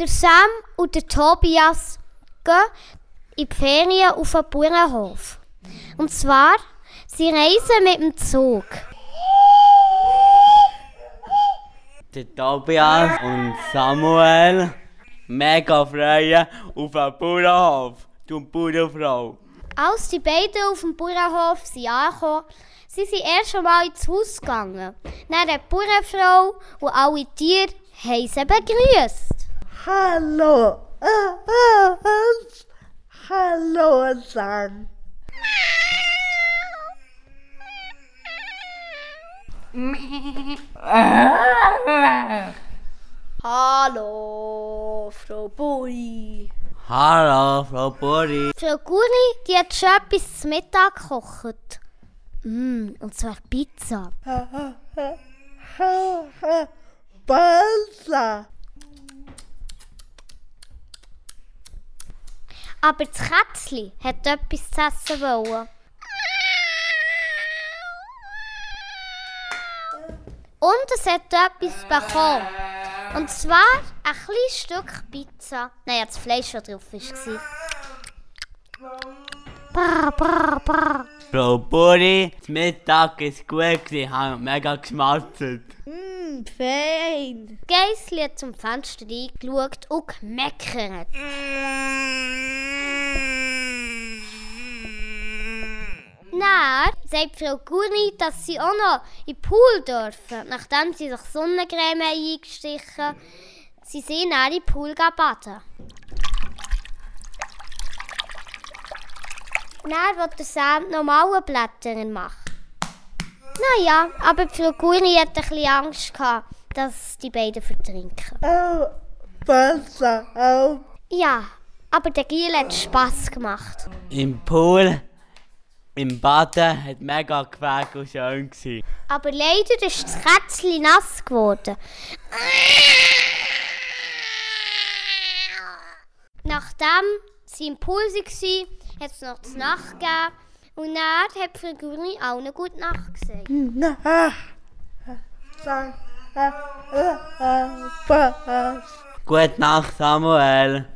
Der Sam und der Tobias gehen in die Ferien auf den Bauernhof. Und zwar, sie reisen mit dem Zug. Der Tobias und Samuel mega freuen auf den Bauernhof. Du Bauernfrau. Als die beiden auf dem Bauernhof sind angekommen, sie sind erst einmal ins Haus gegangen. Dann hat die Bauernfrau und alle Tiere haben sie begrüßt. Hallo. Ah. Hallo, Sam. Hallo, Frau Buri. Hallo, Frau Buri. Frau Guri, die hat schon etwas zum Mittag gekocht. Mm, und zwar Pizza. Balsa. Aber das Kätzchen hat etwas zu essen wollen. Und es hat etwas bekommen. Und zwar ein kleines Stück Pizza. Nein, das Fleisch, das drauf war. Brr, brr, brr. Frau Buri, das Mittag ist gut gewesen, haben mega geschmatzt. Mm, fein. Geissli hat zum Fenster reingeschaut und gemeckert. Dann sagt Frau Gurni, dass sie auch noch in den Pool dürfen, nachdem sie sich Sonnencreme eingestrichen haben. Sie sind dann in den Pool baden. Dann will der Sam normale Blätter machen. Naja, aber Frau Gurni hat ein bisschen Angst gehabt, dass die beiden vertrinken. Oh, Balsa. Oh, Ja, aber der Giel hat Spass gemacht. Im Pool, im Baden, hat mega gefällt und schön gewesen. Aber leider ist das Kätzchen nass geworden. Nachdem sie im Pool waren, hat es noch die Nacht gegeben. Und dann hat Frau auch eine gute Nacht gesagt. Ah, ah, ah. Gute Nacht, Samuel.